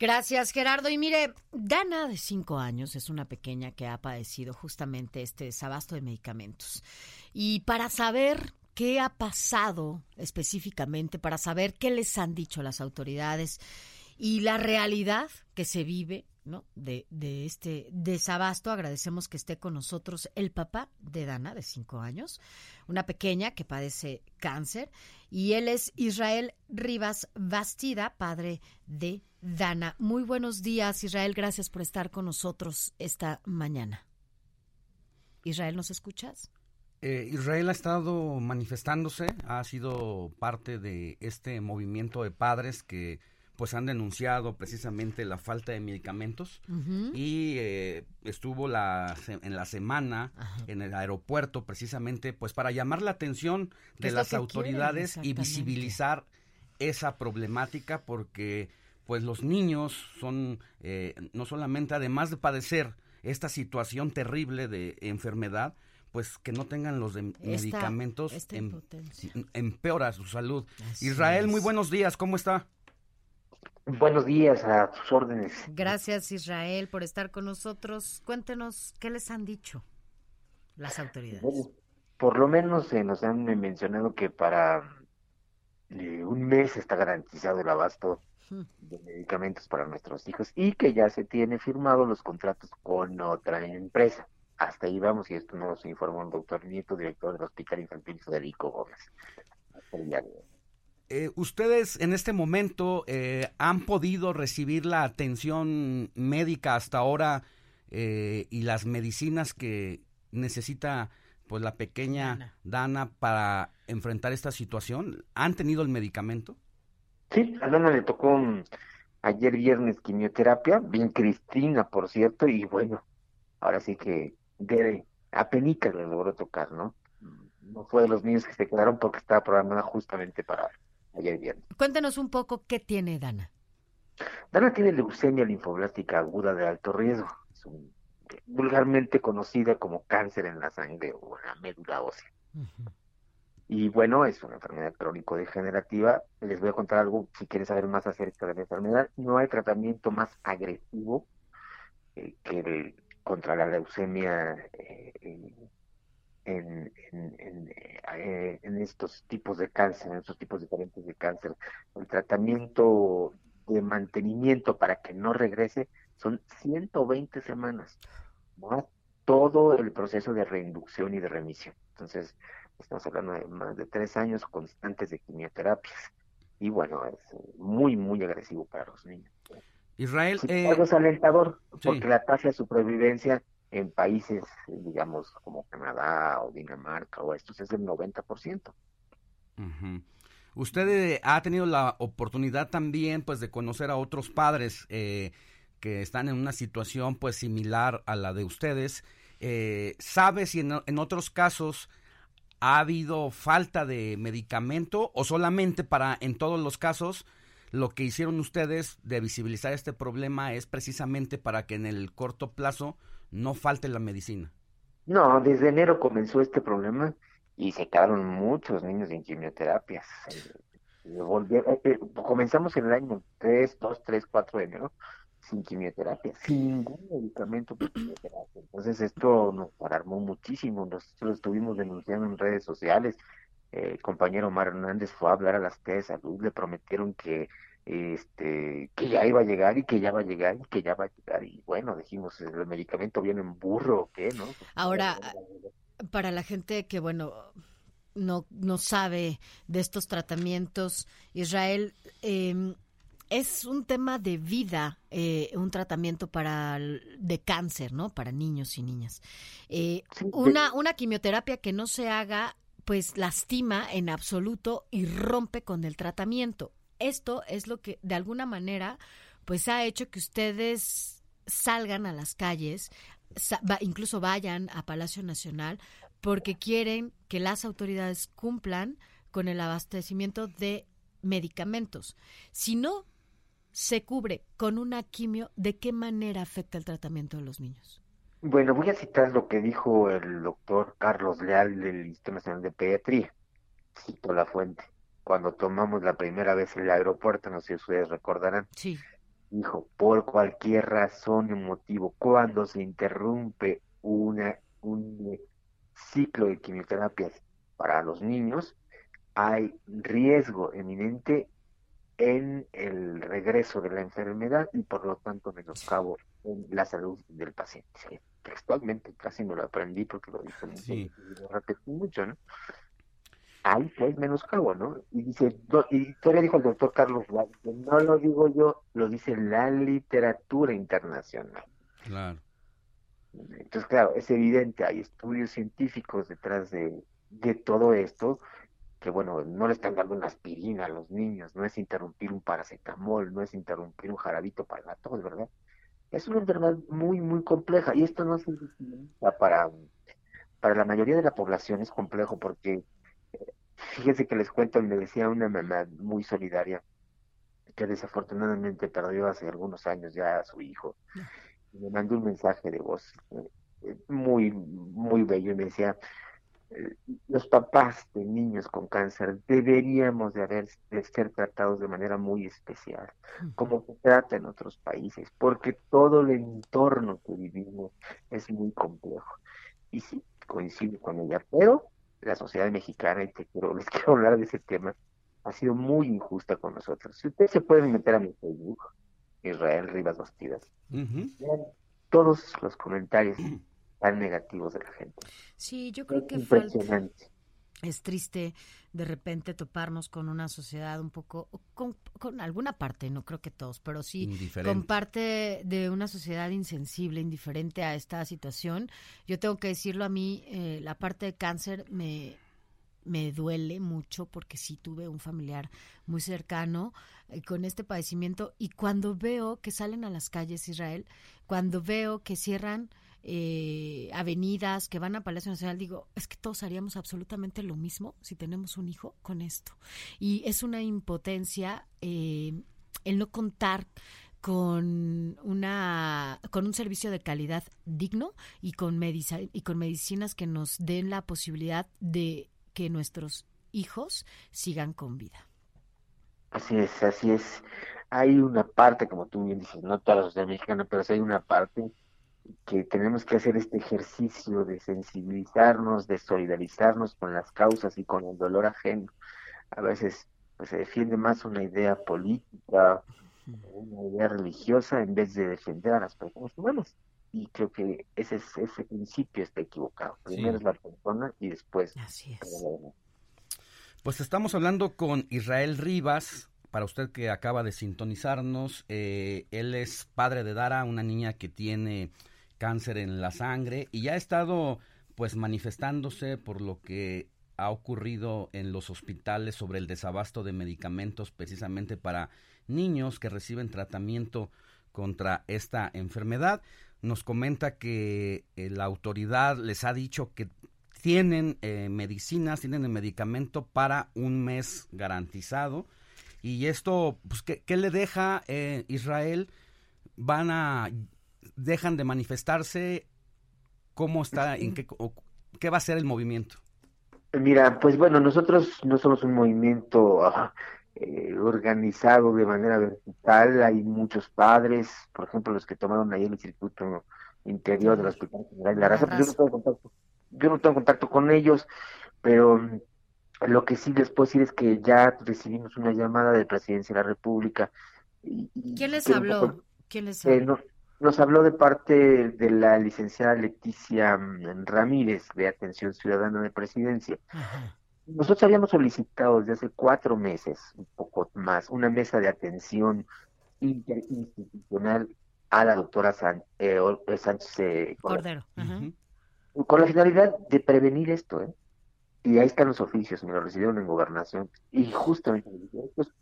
Gracias, Gerardo. Y mire, Dana, de cinco años, es una pequeña que ha padecido justamente este desabasto de medicamentos. Y para saber qué ha pasado específicamente, para saber qué les han dicho las autoridades y la realidad que se vive de, de este desabasto. Agradecemos que esté con nosotros el papá de Dana, de cinco años, una pequeña que padece cáncer, y él es Israel Rivas Bastida, padre de Dana. Muy buenos días, Israel. Gracias por estar con nosotros esta mañana. Israel, ¿nos escuchas? Eh, Israel ha estado manifestándose, ha sido parte de este movimiento de padres que pues han denunciado precisamente la falta de medicamentos y eh, estuvo la en la semana en el aeropuerto precisamente pues para llamar la atención de las autoridades y visibilizar esa problemática porque pues los niños son eh, no solamente además de padecer esta situación terrible de enfermedad pues que no tengan los medicamentos em, empeora su salud. Israel, muy buenos días, ¿cómo está? Buenos días, a sus órdenes. Gracias, Israel, por estar con nosotros. Cuéntenos, ¿qué les han dicho las autoridades? por lo menos eh, nos han mencionado que para eh, un mes está garantizado el abasto hmm. de medicamentos para nuestros hijos y que ya se tiene firmado los contratos con otra empresa. Hasta ahí vamos y esto nos informó el doctor Nieto, director del Hospital Infantil Federico Gómez. Hasta el día de hoy. Eh, ustedes en este momento eh, han podido recibir la atención médica hasta ahora eh, y las medicinas que necesita pues la pequeña Dana. para enfrentar esta situación. ¿Han tenido el medicamento? Sí, a Dana le tocó ayer viernes quimioterapia, bien Cristina, por cierto, y bueno, ahora sí que de apenica le logró tocar, ¿no? No fue de los niños que se quedaron porque estaba programada justamente para ayer viernes. Cuéntanos un poco qué tiene Dana. Dana tiene leucemia linfoblástica aguda de alto riesgo, es vulgarmente conocida como cáncer en la sangre o en la médula ósea. Y bueno, es una enfermedad crónico-degenerativa. Les voy a contar algo si quieren saber más acerca de la enfermedad. No hay tratamiento más agresivo eh, que el, contra la leucemia eh, en, eh, en, estos tipos de cáncer, en estos tipos diferentes de cáncer. El tratamiento de mantenimiento para que no regrese son 120 semanas, más todo el proceso de reinducción y de remisión. Entonces, estamos hablando de más de tres años constantes de quimioterapias. Y bueno, es muy, muy agresivo para los niños. Israel. Eh... es alentador, porque la tasa de supervivencia en países, digamos, como Canadá o Dinamarca o estos es del 90%. Usted eh, ha tenido la oportunidad también, pues, de conocer a otros padres eh, que están en una situación, pues, similar a la de ustedes. Eh, ¿Sabe si en, otros casos ha habido falta de medicamento o solamente para, en todos los casos, lo que hicieron ustedes de visibilizar este problema es precisamente para que en el corto plazo no falte la medicina. No, desde enero comenzó este problema y se quedaron muchos niños en quimioterapias. Eh, eh, eh, comenzamos en el año 3, 2, 3, 4 de enero sin quimioterapia, sin ningún medicamento para quimioterapia. Entonces esto nos alarmó muchísimo, nosotros estuvimos denunciando en redes sociales, el compañero Omar Hernández fue a hablar a las T de salud, le prometieron que este que ya iba a llegar y que ya va a llegar y que ya va a llegar y bueno dijimos el medicamento viene en burro o qué no ahora para la gente que bueno no no sabe de estos tratamientos Israel eh, es un tema de vida, eh, un tratamiento para de cáncer, ¿no? Para niños y niñas. Eh, una, una quimioterapia que no se haga, pues lastima en absoluto y rompe con el tratamiento esto es lo que de alguna manera pues ha hecho que ustedes salgan a las calles, incluso vayan a Palacio Nacional porque quieren que las autoridades cumplan con el abastecimiento de medicamentos. Si no se cubre con una quimio, ¿de qué manera afecta el tratamiento de los niños? Bueno, voy a citar lo que dijo el doctor Carlos Leal del Instituto Nacional de Pediatría. Cito la fuente. Cuando tomamos la primera vez el aeropuerto, no sé si ustedes recordarán, sí. dijo, por cualquier razón y motivo, cuando se interrumpe una, un ciclo de quimioterapias para los niños, hay riesgo eminente en el regreso de la enfermedad y por lo tanto menoscabo en la salud del paciente. Textualmente casi no lo aprendí porque lo dijo mucho, y lo repetí mucho, ¿no? Hay pues menoscabo, ¿no? Y dice, y todavía dijo el doctor Carlos no lo digo yo, lo dice la literatura internacional. Claro. Entonces, claro, es evidente, hay estudios científicos detrás de, de todo esto, que bueno, no le están dando una aspirina a los niños, no es interrumpir un paracetamol, no es interrumpir un jarabito para la tos, ¿verdad? Es una enfermedad muy, muy compleja y esto no se para, para la mayoría de la población es complejo porque fíjense que les cuento, me decía una mamá muy solidaria que desafortunadamente perdió hace algunos años ya a su hijo me mandó un mensaje de voz eh, muy, muy bello y me decía, eh, los papás de niños con cáncer deberíamos de, haber, de ser tratados de manera muy especial, como se trata en otros países, porque todo el entorno que vivimos es muy complejo. Y sí, coincido con ella, pero la sociedad mexicana, y te quiero, les quiero hablar de ese tema, ha sido muy injusta con nosotros. Si ustedes se pueden meter a mi Facebook, Israel Rivas Bastidas. Todos los comentarios tan negativos de la gente. Sí, yo creo que impresionante. Es triste de repente toparnos con una sociedad un poco, con, alguna parte, no creo que todos, pero sí con parte de una sociedad insensible, indiferente a esta situación. Yo tengo que decirlo a mí, eh, la parte de cáncer me, me duele mucho porque sí tuve un familiar muy cercano eh, con este padecimiento y cuando veo que salen a las calles Israel, cuando veo que cierran eh, avenidas, que van a Palacio Nacional, digo, es que todos haríamos absolutamente lo mismo si tenemos un hijo con esto. Y es una impotencia eh, el no contar con una con un servicio de calidad digno y con y con medicinas que nos den la posibilidad de que nuestros hijos sigan con vida. Así es, así es. Hay una parte, como tú bien dices, no toda la sociedad mexicana, pero sí hay una parte que tenemos que hacer este ejercicio de sensibilizarnos, de solidarizarnos con las causas y con el dolor ajeno. A veces pues, se defiende más una idea política, una idea religiosa, en vez de defender a las personas humanas y creo que ese, ese principio está equivocado. Primero es la persona y después. Así Pues estamos hablando con Israel Rivas. Para usted que acaba de sintonizarnos, eh, él es padre de Dara, una niña que tiene cáncer en la sangre y ya ha estado pues manifestándose por lo que ha ocurrido en los hospitales sobre el desabasto de medicamentos precisamente para niños que reciben tratamiento contra esta enfermedad nos comenta que eh, la autoridad les ha dicho que tienen eh, medicinas, tienen el medicamento para un mes garantizado. Y esto, pues, ¿qué, le deja eh, Israel? Van a, dejan de manifestarse, ¿cómo está, en qué, qué va a ser el movimiento? Mira, pues bueno, nosotros no somos un movimiento eh, organizado de manera vertical. Hay muchos padres, por ejemplo, los que tomaron ahí el circuito interior del Hospital General de la Raza. Pues yo, no tengo contacto, yo no tengo contacto con ellos, pero lo que sí les puedo decir es que ya recibimos una llamada de Presidencia de la República. Y, ¿Quién les habló? ¿Quién les eh, habló? Nos habló de parte de la licenciada Leticia mm, Ramírez de Atención Ciudadana de Presidencia. Nosotros habíamos solicitado desde hace cuatro meses, un poco más, una mesa de atención interinstitucional a la doctora eh, eh, Sánchez eh, Cordero. Con la finalidad de prevenir esto, ¿eh? Y ahí están los oficios, me lo recibieron en gobernación. Y justamente,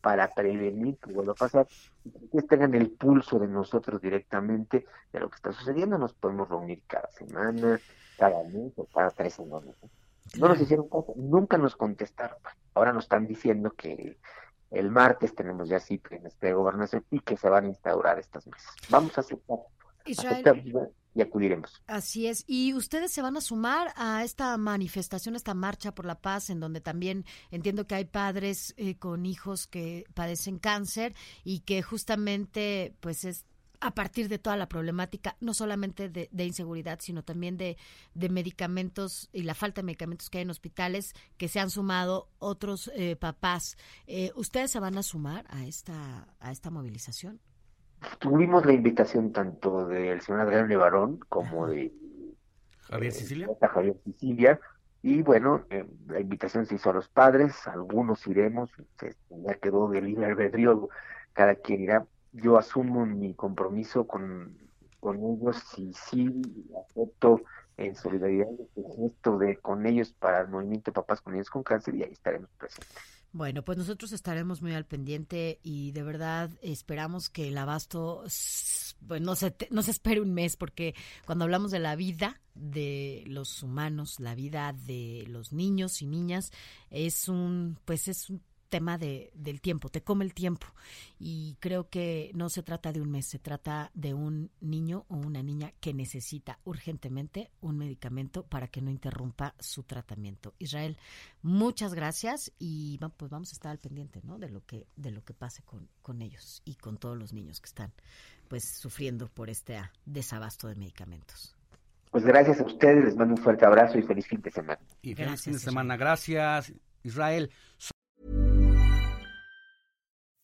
para prevenir que vuelva a pasar que tengan el pulso de nosotros directamente de lo que está sucediendo. Nos podemos reunir cada semana, cada mes o cada tres semanas. No nos hicieron caso, nunca nos contestaron. Ahora nos están diciendo que el martes tenemos ya cita en este gobernación y que se van a instaurar estas mesas. Vamos a aceptar. Y acudiremos. Así es. ¿Y ustedes se van a sumar a esta manifestación, esta marcha por la paz, en donde también entiendo que hay padres eh, con hijos que padecen cáncer y que justamente pues es a partir de toda la problemática, no solamente de, inseguridad, sino también de, medicamentos y la falta de medicamentos que hay en hospitales, que se han sumado otros eh, papás. Eh, ¿Ustedes se van a sumar a esta, a esta movilización? Tuvimos la invitación tanto del señor Adrián Levarón como de Javier Sicilia. Javier Sicilia. Y bueno, eh, la invitación se hizo a los padres, algunos iremos, ya quedó de libre albedrío, cada quien irá, yo asumo mi compromiso con, con ellos y sí acepto en solidaridad esto de con ellos para el movimiento Papás con ellos con cáncer y ahí estaremos presentes. Bueno, pues nosotros estaremos muy al pendiente y de verdad esperamos que el abasto pues no se, no se espere un mes porque cuando hablamos de la vida de los humanos, la vida de los niños y niñas es un pues es un tema de, del tiempo, te come el tiempo. Y creo que no se trata de un mes, se trata de un niño o una niña que necesita urgentemente un medicamento para que no interrumpa su tratamiento. Israel, muchas gracias y pues vamos a estar al pendiente ¿no? de, lo que, de lo que pase con, con ellos y con todos los niños que están pues sufriendo por este desabasto de medicamentos. Pues gracias a ustedes, les mando un fuerte abrazo y feliz fin de semana. Y feliz fin de semana. Gracias, Israel.